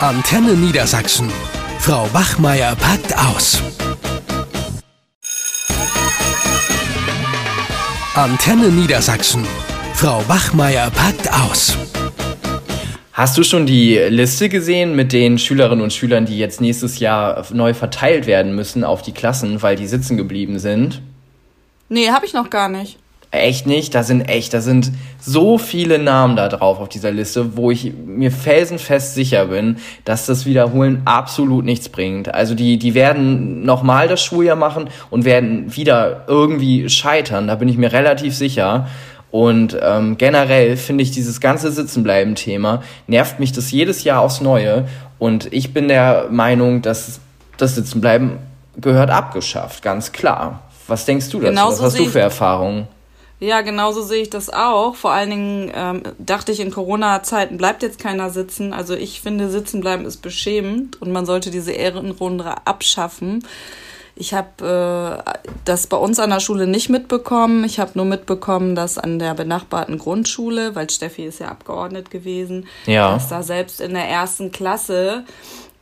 Antenne Niedersachsen. Frau Wachmeier packt aus. Antenne Niedersachsen. Frau Wachmeier packt aus. Hast du schon die Liste gesehen mit den Schülerinnen und Schülern, die jetzt nächstes Jahr neu verteilt werden müssen auf die Klassen, weil die sitzen geblieben sind? Nee, habe ich noch gar nicht. Echt nicht? Da sind echt, da sind so viele Namen da drauf auf dieser Liste, wo ich mir felsenfest sicher bin, dass das Wiederholen absolut nichts bringt. Also die, die werden nochmal das Schuljahr machen und werden wieder irgendwie scheitern. Da bin ich mir relativ sicher. Und ähm, generell finde ich dieses ganze Sitzenbleiben-Thema, nervt mich das jedes Jahr aufs Neue. Und ich bin der Meinung, dass das Sitzenbleiben gehört abgeschafft, ganz klar. Was denkst du dazu? Genauso Was hast du für Erfahrungen? Ja, genauso sehe ich das auch. Vor allen Dingen ähm, dachte ich, in Corona-Zeiten bleibt jetzt keiner sitzen. Also ich finde, sitzen bleiben ist beschämend und man sollte diese Ehrenrunde abschaffen. Ich habe äh, das bei uns an der Schule nicht mitbekommen. Ich habe nur mitbekommen, dass an der benachbarten Grundschule, weil Steffi ist ja abgeordnet gewesen, ja. dass da selbst in der ersten Klasse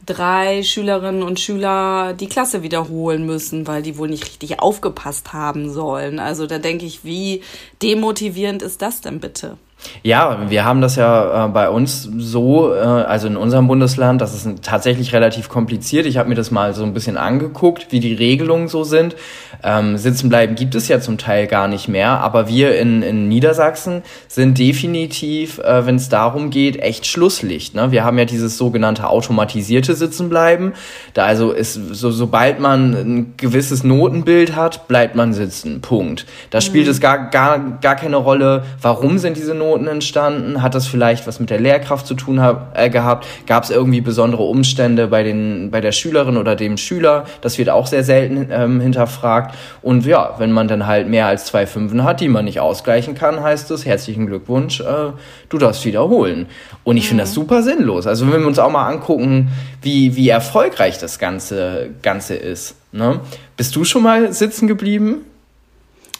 drei Schülerinnen und Schüler die Klasse wiederholen müssen, weil die wohl nicht richtig aufgepasst haben sollen. Also da denke ich, wie demotivierend ist das denn bitte? Ja, wir haben das ja äh, bei uns so, äh, also in unserem Bundesland, das ist tatsächlich relativ kompliziert. Ich habe mir das mal so ein bisschen angeguckt, wie die Regelungen so sind. Ähm, sitzen bleiben gibt es ja zum Teil gar nicht mehr, aber wir in, in Niedersachsen sind definitiv, äh, wenn es darum geht, echt Schlusslicht. Ne? Wir haben ja dieses sogenannte automatisierte Sitzenbleiben. Da also ist, so, sobald man ein gewisses Notenbild hat, bleibt man sitzen. Punkt. Da spielt mhm. es gar, gar, gar keine Rolle, warum sind diese Noten Noten entstanden? Hat das vielleicht was mit der Lehrkraft zu tun hab, äh, gehabt? Gab es irgendwie besondere Umstände bei, den, bei der Schülerin oder dem Schüler? Das wird auch sehr selten ähm, hinterfragt. Und ja, wenn man dann halt mehr als zwei Fünfen hat, die man nicht ausgleichen kann, heißt es, herzlichen Glückwunsch, äh, du darfst wiederholen. Und ich mhm. finde das super sinnlos. Also wenn wir uns auch mal angucken, wie, wie erfolgreich das Ganze, Ganze ist. Ne? Bist du schon mal sitzen geblieben?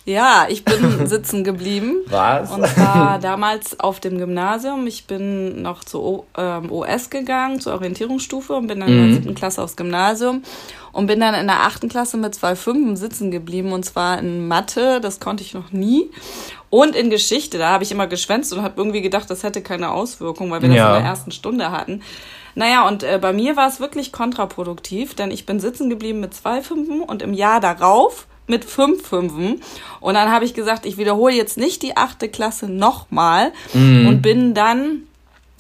Ja, ich bin sitzen geblieben. Was? Und zwar damals auf dem Gymnasium. Ich bin noch zur ähm, OS gegangen, zur Orientierungsstufe und bin dann mhm. in der mhm. siebten Klasse aufs Gymnasium und bin dann in der achten Klasse mit zwei Fünfen sitzen geblieben und zwar in Mathe, das konnte ich noch nie. Und in Geschichte, da habe ich immer geschwänzt und habe irgendwie gedacht, das hätte keine Auswirkung, weil wir das ja. in der ersten Stunde hatten. Naja, und äh, bei mir war es wirklich kontraproduktiv, denn ich bin sitzen geblieben mit zwei Fünfen und im Jahr darauf mit fünf Fünfen. Und dann habe ich gesagt, ich wiederhole jetzt nicht die achte Klasse nochmal mhm. und bin dann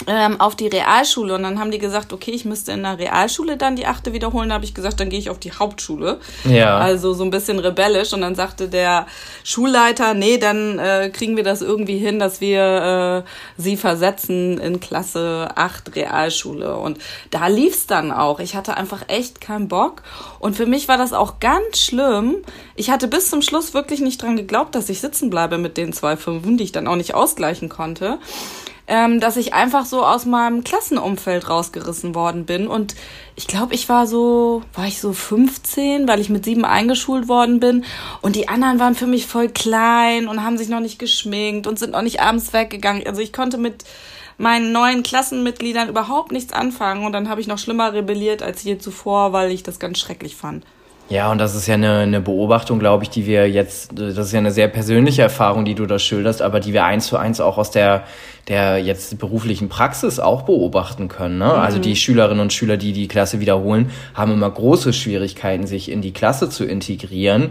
ähm, auf die Realschule und dann haben die gesagt, okay, ich müsste in der Realschule dann die achte wiederholen. Da habe ich gesagt, dann gehe ich auf die Hauptschule. Ja. Also so ein bisschen rebellisch. Und dann sagte der Schulleiter, nee, dann äh, kriegen wir das irgendwie hin, dass wir äh, sie versetzen in Klasse 8 Realschule. Und da lief's dann auch. Ich hatte einfach echt keinen Bock. Und für mich war das auch ganz schlimm. Ich hatte bis zum Schluss wirklich nicht dran geglaubt, dass ich sitzen bleibe mit den zwei Fünfen, die ich dann auch nicht ausgleichen konnte ähm, dass ich einfach so aus meinem Klassenumfeld rausgerissen worden bin. Und ich glaube, ich war so, war ich so 15, weil ich mit sieben eingeschult worden bin. Und die anderen waren für mich voll klein und haben sich noch nicht geschminkt und sind noch nicht abends weggegangen. Also ich konnte mit meinen neuen Klassenmitgliedern überhaupt nichts anfangen. Und dann habe ich noch schlimmer rebelliert als je zuvor, weil ich das ganz schrecklich fand. Ja, und das ist ja eine, eine Beobachtung, glaube ich, die wir jetzt, das ist ja eine sehr persönliche Erfahrung, die du da schilderst, aber die wir eins zu eins auch aus der, der jetzt beruflichen Praxis auch beobachten können. Ne? Also mhm. Also die Schülerinnen und Schüler, die die Klasse wiederholen, haben immer große Schwierigkeiten, sich in die Klasse zu integrieren,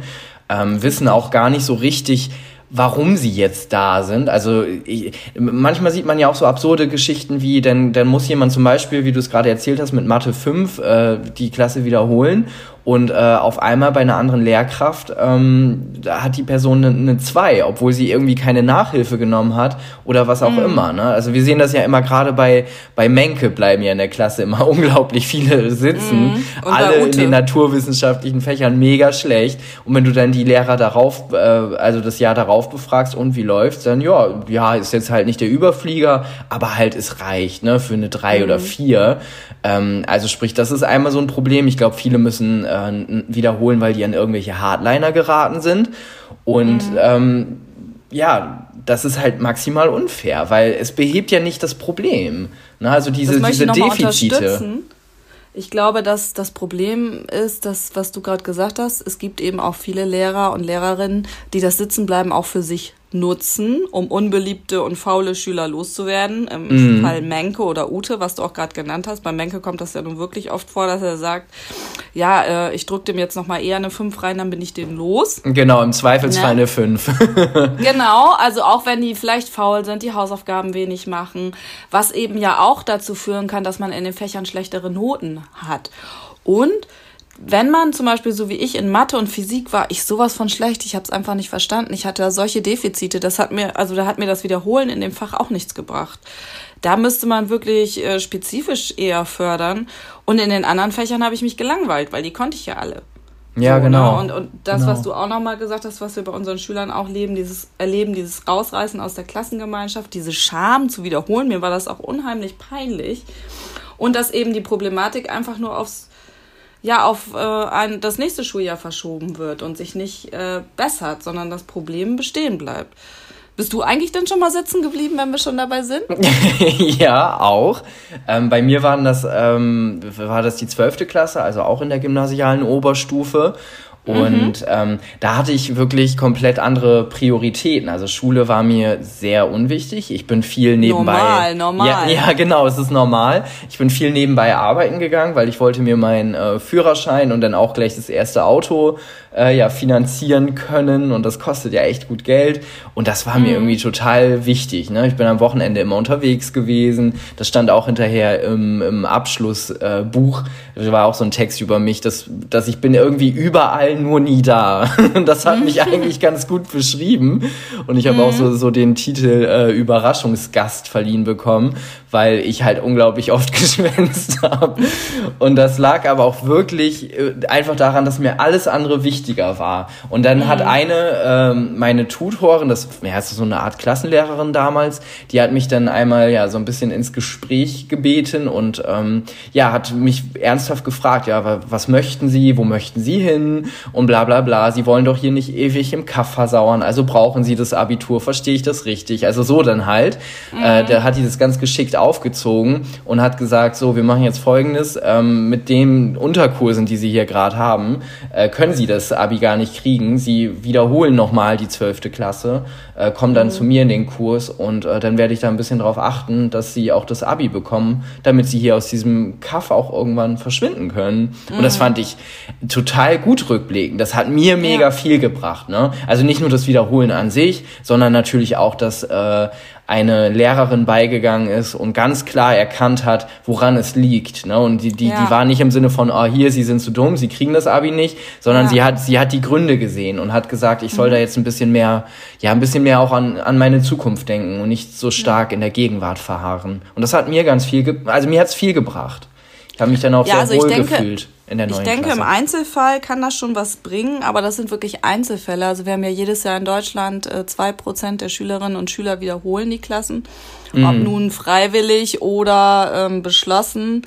ähm, wissen auch gar nicht so richtig, warum sie jetzt da sind. Also ich, manchmal sieht man ja auch so absurde Geschichten wie, dann, dann muss jemand zum Beispiel, wie du es gerade erzählt hast, mit Mathe 5 äh, die Klasse wiederholen und äh, auf einmal bei einer anderen Lehrkraft ähm, da hat die Person eine, eine 2, obwohl sie irgendwie keine Nachhilfe genommen hat oder was auch mhm. immer. Ne? Also wir sehen das ja immer gerade bei, bei Menke bleiben ja in der Klasse immer unglaublich viele sitzen. Mhm. Alle in den naturwissenschaftlichen Fächern mega schlecht. Und wenn du dann die Lehrer darauf, äh, also das Jahr darauf befragst und wie läuft's, dann ja, ja, ist jetzt halt nicht der Überflieger, aber halt es reicht, ne, für eine 3 mhm. oder 4. Ähm, also sprich, das ist einmal so ein Problem. Ich glaube, viele müssen äh, wiederholen, weil die an irgendwelche Hardliner geraten sind. Und mhm. ähm, ja, das ist halt maximal unfair, weil es behebt ja nicht das Problem. Ne? Also diese, diese Defizite. Ich glaube, dass das Problem ist, dass, was du gerade gesagt hast, es gibt eben auch viele Lehrer und Lehrerinnen, die das Sitzenbleiben auch für sich nutzen, um unbeliebte und faule Schüler loszuwerden. Im mhm. Fall Menke oder Ute, was du auch gerade genannt hast. Bei Menke kommt das ja nun wirklich oft vor, dass er sagt, ja, äh, ich drücke dem jetzt nochmal eher eine 5 rein, dann bin ich den los. Genau, im Zweifelsfall ja. eine 5. genau, also auch wenn die vielleicht faul sind, die Hausaufgaben wenig machen, was eben ja auch dazu führen kann, dass man in den Fächern schlechtere Noten hat. Und wenn man zum Beispiel so wie ich in Mathe und Physik war, ich sowas von schlecht, ich habe es einfach nicht verstanden. Ich hatte solche Defizite, das hat mir, also da hat mir das Wiederholen in dem Fach auch nichts gebracht. Da müsste man wirklich äh, spezifisch eher fördern. Und in den anderen Fächern habe ich mich gelangweilt, weil die konnte ich ja alle. Ja, so, ne? genau. Ne? Und, und das, genau. was du auch nochmal gesagt hast, was wir bei unseren Schülern auch leben, dieses Erleben, dieses Rausreißen aus der Klassengemeinschaft, diese Scham zu wiederholen, mir war das auch unheimlich peinlich. Und dass eben die Problematik einfach nur aufs ja auf äh, ein, das nächste Schuljahr verschoben wird und sich nicht äh, bessert, sondern das Problem bestehen bleibt. Bist du eigentlich denn schon mal sitzen geblieben, wenn wir schon dabei sind? ja, auch. Ähm, bei mir waren das, ähm, war das die zwölfte Klasse, also auch in der gymnasialen Oberstufe. Und mhm. ähm, da hatte ich wirklich komplett andere Prioritäten. Also Schule war mir sehr unwichtig. Ich bin viel nebenbei. Normal, normal. Ja, ja, genau, es ist normal. Ich bin viel nebenbei arbeiten gegangen, weil ich wollte mir meinen äh, Führerschein und dann auch gleich das erste Auto äh, ja finanzieren können und das kostet ja echt gut Geld und das war mhm. mir irgendwie total wichtig. Ne? Ich bin am Wochenende immer unterwegs gewesen. Das stand auch hinterher im, im Abschlussbuch. Äh, war auch so ein Text über mich, dass, dass ich bin irgendwie überall nur nie da. das hat mich eigentlich ganz gut beschrieben und ich habe mhm. auch so, so den Titel äh, Überraschungsgast verliehen bekommen, weil ich halt unglaublich oft geschwänzt habe. Und das lag aber auch wirklich äh, einfach daran, dass mir alles andere wichtiger war. Und dann mhm. hat eine, ähm, meine Tutorin, das, ja, ist so eine Art Klassenlehrerin damals, die hat mich dann einmal ja so ein bisschen ins Gespräch gebeten und ähm, ja, hat mich ernsthaft gefragt, ja, was möchten Sie, wo möchten Sie hin und bla bla bla. Sie wollen doch hier nicht ewig im Kaff versauern, also brauchen Sie das Abitur, verstehe ich das richtig? Also so dann halt. Äh, mhm. Äh, der hat die das ganz geschickt aufgezogen und hat gesagt, so, wir machen jetzt folgendes, ähm, mit den Unterkursen, die Sie hier gerade haben, äh, können Sie das Abi gar nicht kriegen. Sie wiederholen nochmal die zwölfte Klasse, äh, kommen dann mhm. zu mir in den Kurs und äh, dann werde ich da ein bisschen darauf achten, dass Sie auch das Abi bekommen, damit Sie hier aus diesem Kaff auch irgendwann verschwinden können. Mhm. Und das mhm. fand ich total gut rückblickend. Das hat mir mega ja. viel gebracht. Ne? Also nicht nur das Wiederholen an sich, sondern natürlich auch das äh, eine Lehrerin beigegangen ist und ganz klar erkannt hat, woran es liegt. Ne? Und die, die, ja. die war nicht im Sinne von, oh, hier, sie sind zu dumm, sie kriegen das Abi nicht, sondern ja. sie hat, sie hat die Gründe gesehen und hat gesagt, ich soll mhm. da jetzt ein bisschen mehr, ja, ein bisschen mehr auch an, an meine Zukunft denken und nicht so stark in der Gegenwart verharren. Und das hat mir ganz viel, also mir hat's viel gebracht. Ich habe mich dann auch ja, sehr also wohl denke, gefühlt in der neuen Ich denke, Klasse. im Einzelfall kann das schon was bringen, aber das sind wirklich Einzelfälle. Also wir haben ja jedes Jahr in Deutschland äh, zwei äh, Prozent der Schülerinnen und Schüler wiederholen die Klassen, mhm. ob nun freiwillig oder ähm, beschlossen.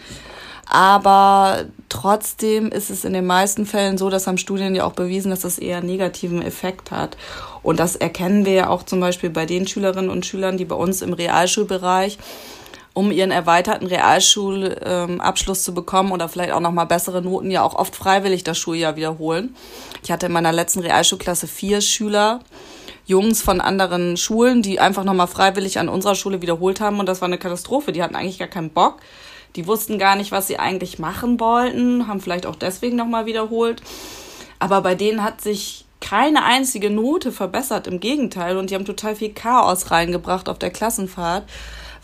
Aber trotzdem ist es in den meisten Fällen so, das haben Studien ja auch bewiesen, dass das eher einen negativen Effekt hat. Und das erkennen wir ja auch zum Beispiel bei den Schülerinnen und Schülern, die bei uns im Realschulbereich um ihren erweiterten Realschulabschluss zu bekommen oder vielleicht auch nochmal bessere Noten, ja auch oft freiwillig das Schuljahr wiederholen. Ich hatte in meiner letzten Realschulklasse vier Schüler, Jungs von anderen Schulen, die einfach nochmal freiwillig an unserer Schule wiederholt haben und das war eine Katastrophe. Die hatten eigentlich gar keinen Bock. Die wussten gar nicht, was sie eigentlich machen wollten, haben vielleicht auch deswegen nochmal wiederholt. Aber bei denen hat sich keine einzige Note verbessert, im Gegenteil. Und die haben total viel Chaos reingebracht auf der Klassenfahrt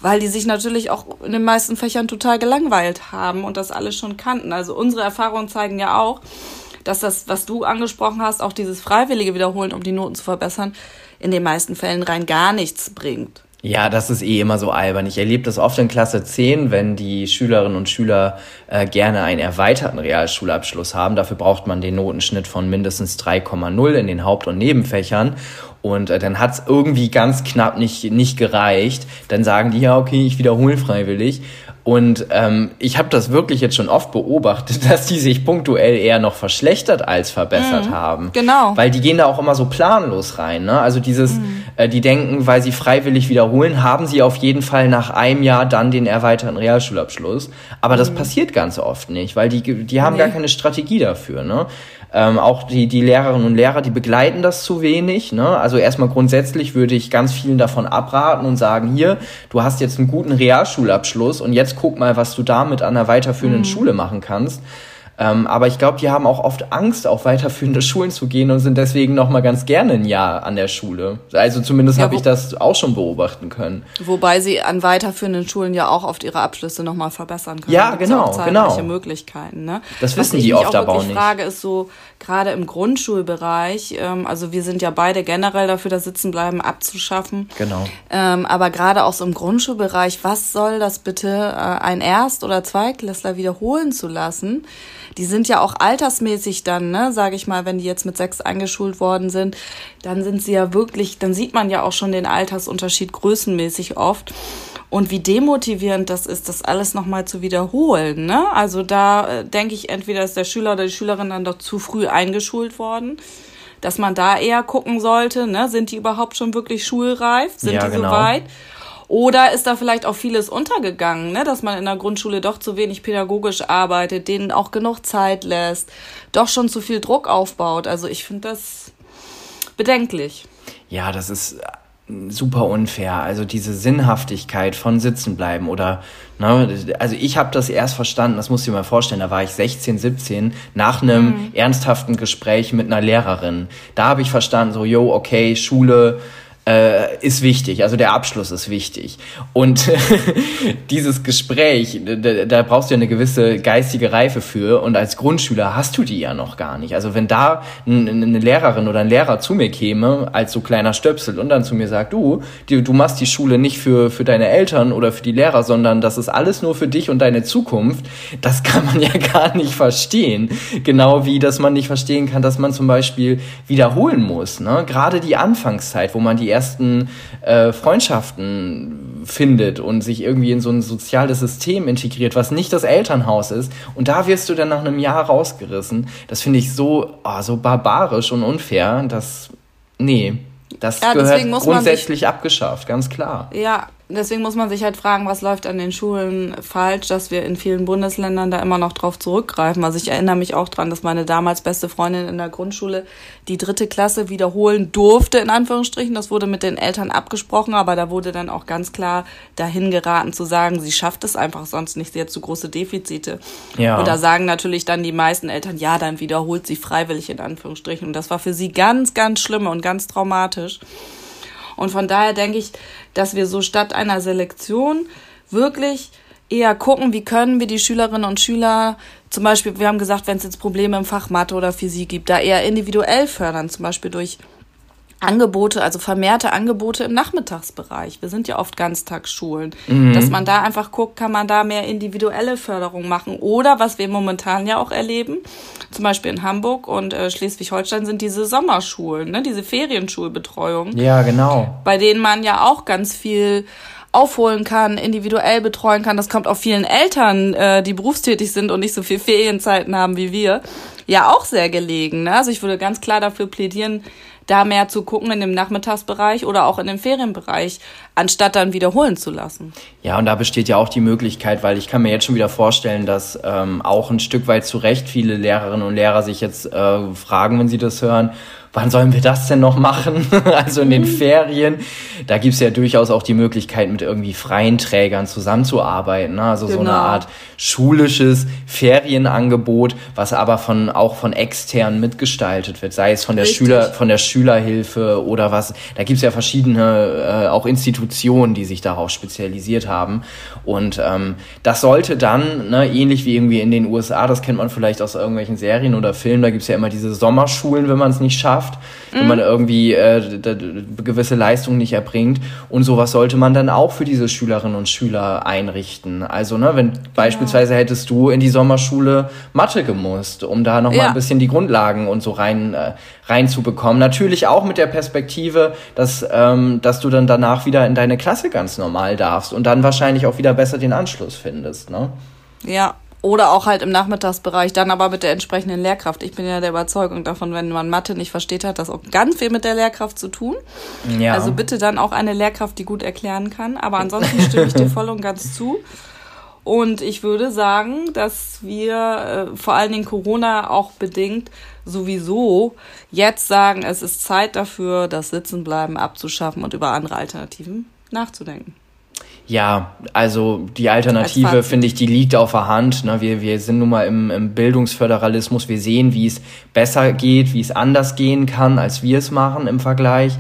weil die sich natürlich auch in den meisten Fächern total gelangweilt haben und das alles schon kannten. Also unsere Erfahrungen zeigen ja auch, dass das, was du angesprochen hast, auch dieses freiwillige Wiederholen, um die Noten zu verbessern, in den meisten Fällen rein gar nichts bringt. Ja, das ist eh immer so albern. Ich erlebe das oft in Klasse 10, wenn die Schülerinnen und Schüler äh, gerne einen erweiterten Realschulabschluss haben. Dafür braucht man den Notenschnitt von mindestens 3,0 in den Haupt- und Nebenfächern. Und äh, dann hat's irgendwie ganz knapp nicht, nicht gereicht. Dann sagen die, ja, okay, ich wiederhole freiwillig. Und ähm, ich habe das wirklich jetzt schon oft beobachtet, dass die sich punktuell eher noch verschlechtert als verbessert mhm, haben. Genau. Weil die gehen da auch immer so planlos rein. Ne? Also dieses, mhm. äh, die denken, weil sie freiwillig wiederholen, haben sie auf jeden Fall nach einem Jahr dann den erweiterten Realschulabschluss. Aber das mhm. passiert ganz oft nicht, weil die, die haben nee. gar keine Strategie dafür. Ne? Ähm, auch die, die Lehrerinnen und Lehrer, die begleiten das zu wenig. Ne? Also erstmal grundsätzlich würde ich ganz vielen davon abraten und sagen, hier, du hast jetzt einen guten Realschulabschluss und jetzt guck mal, was du damit an der weiterführenden mhm. Schule machen kannst. Ähm, aber ich glaube, die haben auch oft Angst, auf weiterführende Schulen zu gehen und sind deswegen noch mal ganz gerne ein Jahr an der Schule. Also zumindest ja, habe ich das auch schon beobachten können. Wobei sie an weiterführenden Schulen ja auch oft ihre Abschlüsse noch mal verbessern können. Ja, genau, auch genau. Möglichkeiten. Ne? Das wissen die oft aber auch nicht. Die Frage ist so gerade im Grundschulbereich. Ähm, also wir sind ja beide generell dafür, das Sitzenbleiben abzuschaffen. Genau. Ähm, aber gerade auch so im Grundschulbereich, was soll das bitte äh, ein Erst- oder Zweitklässler wiederholen zu lassen? Die sind ja auch altersmäßig dann, ne, sage ich mal, wenn die jetzt mit sechs eingeschult worden sind, dann sind sie ja wirklich, dann sieht man ja auch schon den Altersunterschied größenmäßig oft. Und wie demotivierend das ist, das alles nochmal zu wiederholen. Ne? Also da äh, denke ich, entweder ist der Schüler oder die Schülerin dann doch zu früh eingeschult worden dass man da eher gucken sollte, ne? sind die überhaupt schon wirklich schulreif, sind ja, die genau. soweit? Oder ist da vielleicht auch vieles untergegangen, ne? dass man in der Grundschule doch zu wenig pädagogisch arbeitet, denen auch genug Zeit lässt, doch schon zu viel Druck aufbaut. Also ich finde das bedenklich. Ja, das ist super unfair. Also diese Sinnhaftigkeit von sitzen bleiben oder ne, also ich habe das erst verstanden, das musst du dir mal vorstellen, da war ich 16, 17 nach einem mhm. ernsthaften Gespräch mit einer Lehrerin. Da habe ich verstanden, so, yo, okay, Schule, äh, ist wichtig, also der Abschluss ist wichtig. Und dieses Gespräch, da, da, brauchst du ja eine gewisse geistige Reife für und als Grundschüler hast du die ja noch gar nicht. Also wenn da eine Lehrerin oder ein Lehrer zu mir käme, als so kleiner Stöpsel und dann zu mir sagt, du, du, machst die Schule nicht für, für deine Eltern oder für die Lehrer, sondern das ist alles nur für dich und deine Zukunft, das kann man ja gar nicht verstehen. Genau wie, dass man nicht verstehen kann, dass man zum Beispiel wiederholen muss. Ne? Gerade die Anfangszeit, wo man die ersten äh, Freundschaften findet und sich irgendwie in so ein soziales System integriert, was nicht das Elternhaus ist. Und da wirst du dann nach einem Jahr rausgerissen. Das finde ich so, oh, so barbarisch und unfair, dass, nee, das ja, gehört grundsätzlich sich, abgeschafft, ganz klar. Ja, deswegen muss man sich halt fragen, was läuft an den Schulen falsch, dass wir in vielen Bundesländern da immer noch drauf zurückgreifen. Also ich erinnere mich auch dran, dass meine damals beste Freundin in der Grundschule die dritte Klasse wiederholen durfte, in Anführungsstrichen. Das wurde mit den Eltern abgesprochen, aber da wurde dann auch ganz klar dahin geraten zu sagen, sie schafft es einfach sonst nicht, sie hat zu große Defizite. Ja. Und da sagen natürlich dann die meisten Eltern, ja, dann wiederholt sie freiwillig in Anführungsstrichen. Und das war für sie ganz, ganz schlimm und ganz traumatisch. Und von daher denke ich, dass wir so statt einer Selektion wirklich eher gucken, wie können wir die Schülerinnen und Schüler, zum Beispiel, wir haben gesagt, wenn es jetzt Probleme im Fach Mathe oder Physik gibt, da eher individuell fördern, zum Beispiel durch Angebote, also vermehrte Angebote im Nachmittagsbereich. Wir sind ja oft Ganztagsschulen. Mhm. Dass man da einfach guckt, kann man da mehr individuelle Förderung machen. Oder was wir momentan ja auch erleben, zum Beispiel in Hamburg und äh, Schleswig-Holstein sind diese Sommerschulen, ne, diese Ferienschulbetreuung. Ja, genau. Bei denen man ja auch ganz viel aufholen kann, individuell betreuen kann. Das kommt auch vielen Eltern, äh, die berufstätig sind und nicht so viel Ferienzeiten haben wie wir, ja auch sehr gelegen. Ne? Also ich würde ganz klar dafür plädieren, da mehr zu gucken in dem Nachmittagsbereich oder auch in dem Ferienbereich, anstatt dann wiederholen zu lassen. Ja, und da besteht ja auch die Möglichkeit, weil ich kann mir jetzt schon wieder vorstellen, dass ähm, auch ein Stück weit zu Recht viele Lehrerinnen und Lehrer sich jetzt äh, fragen, wenn sie das hören, wann sollen wir das denn noch machen? also in den. Ferien. Da gibt's ja durchaus auch die Möglichkeit, mit irgendwie freien Trägern zusammenzuarbeiten. Ne? Also genau. so eine genau. Art schulisches Ferienangebot, was aber von auch von externen mitgestaltet wird, sei es von der Richtig. Schüler, von der Schülerhilfe oder was. Da gibt's ja verschiedene äh, auch Institutionen, die sich darauf spezialisiert haben. Und ähm, das sollte dann, ne, ähnlich wie irgendwie in den USA, das kennt man vielleicht aus irgendwelchen Serien oder Filmen, da gibt's ja immer diese Sommerschulen, wenn man es nicht schafft schafft, wenn man irgendwie äh, gewisse Leistungen nicht erbringt. Und sowas sollte man dann auch für diese Schülerinnen und Schüler einrichten. Also, ne, wenn beispielsweise hättest du in die Sommerschule Mathe gemusst, um da nochmal ja. ein bisschen die Grundlagen und so rein, äh, reinzubekommen. Natürlich auch mit der Perspektive, dass, ähm, dass du dann danach wieder in deine Klasse ganz normal darfst und dann wahrscheinlich auch wieder besser den Anschluss findest. Ne? Ja, oder auch halt im Nachmittagsbereich, dann aber mit der entsprechenden Lehrkraft. Ich bin ja der Überzeugung davon, wenn man Mathe nicht versteht, hat das auch ganz viel mit der Lehrkraft zu tun. Ja. Also bitte dann auch eine Lehrkraft, die gut erklären kann. Aber ansonsten stimme ich dir voll und ganz zu. Und ich würde sagen, dass wir äh, vor allen Dingen Corona auch bedingt sowieso jetzt sagen, es ist Zeit dafür, das Sitzenbleiben abzuschaffen und über andere Alternativen nachzudenken. Ja, also die Alternative, finde ich, die liegt auf der Hand. Ne? Wir, wir sind nun mal im, im Bildungsföderalismus. Wir sehen, wie es besser geht, wie es anders gehen kann, als wir es machen im Vergleich.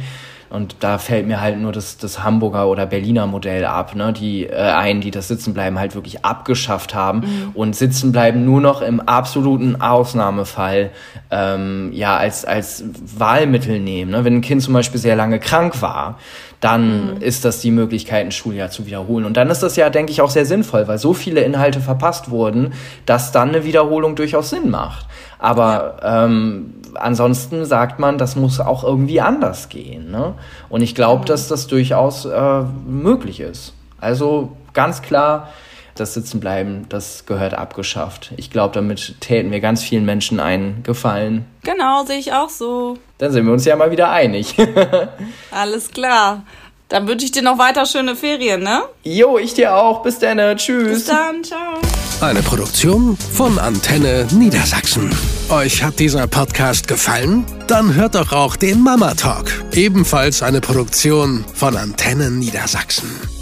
Und da fällt mir halt nur das, das Hamburger oder Berliner Modell ab, ne? die äh, ein, die das Sitzenbleiben halt wirklich abgeschafft haben mhm. und Sitzenbleiben nur noch im absoluten Ausnahmefall ähm, ja als als Wahlmittel nehmen. Ne? Wenn ein Kind zum Beispiel sehr lange krank war, dann mhm. ist das die Möglichkeit, ein Schuljahr zu wiederholen. Und dann ist das ja, denke ich, auch sehr sinnvoll, weil so viele Inhalte verpasst wurden, dass dann eine Wiederholung durchaus Sinn macht. Aber ähm, ansonsten sagt man, das muss auch irgendwie anders gehen. Ne? Und ich glaube, mhm. dass das durchaus äh, möglich ist. Also ganz klar, das Sitzenbleiben, das gehört abgeschafft. Ich glaube, damit täten wir ganz vielen Menschen einen Gefallen. Genau, sehe ich auch so. Dann sind wir uns ja mal wieder einig. Alles klar. Dann wünsche ich dir noch weiter schöne Ferien, ne? Jo, ich dir auch. Bis dann. Tschüss. Bis dann. Ciao. Eine Produktion von Antenne Niedersachsen. Euch hat dieser Podcast gefallen? Dann hört doch auch den Mama Talk. Ebenfalls eine Produktion von Antenne Niedersachsen.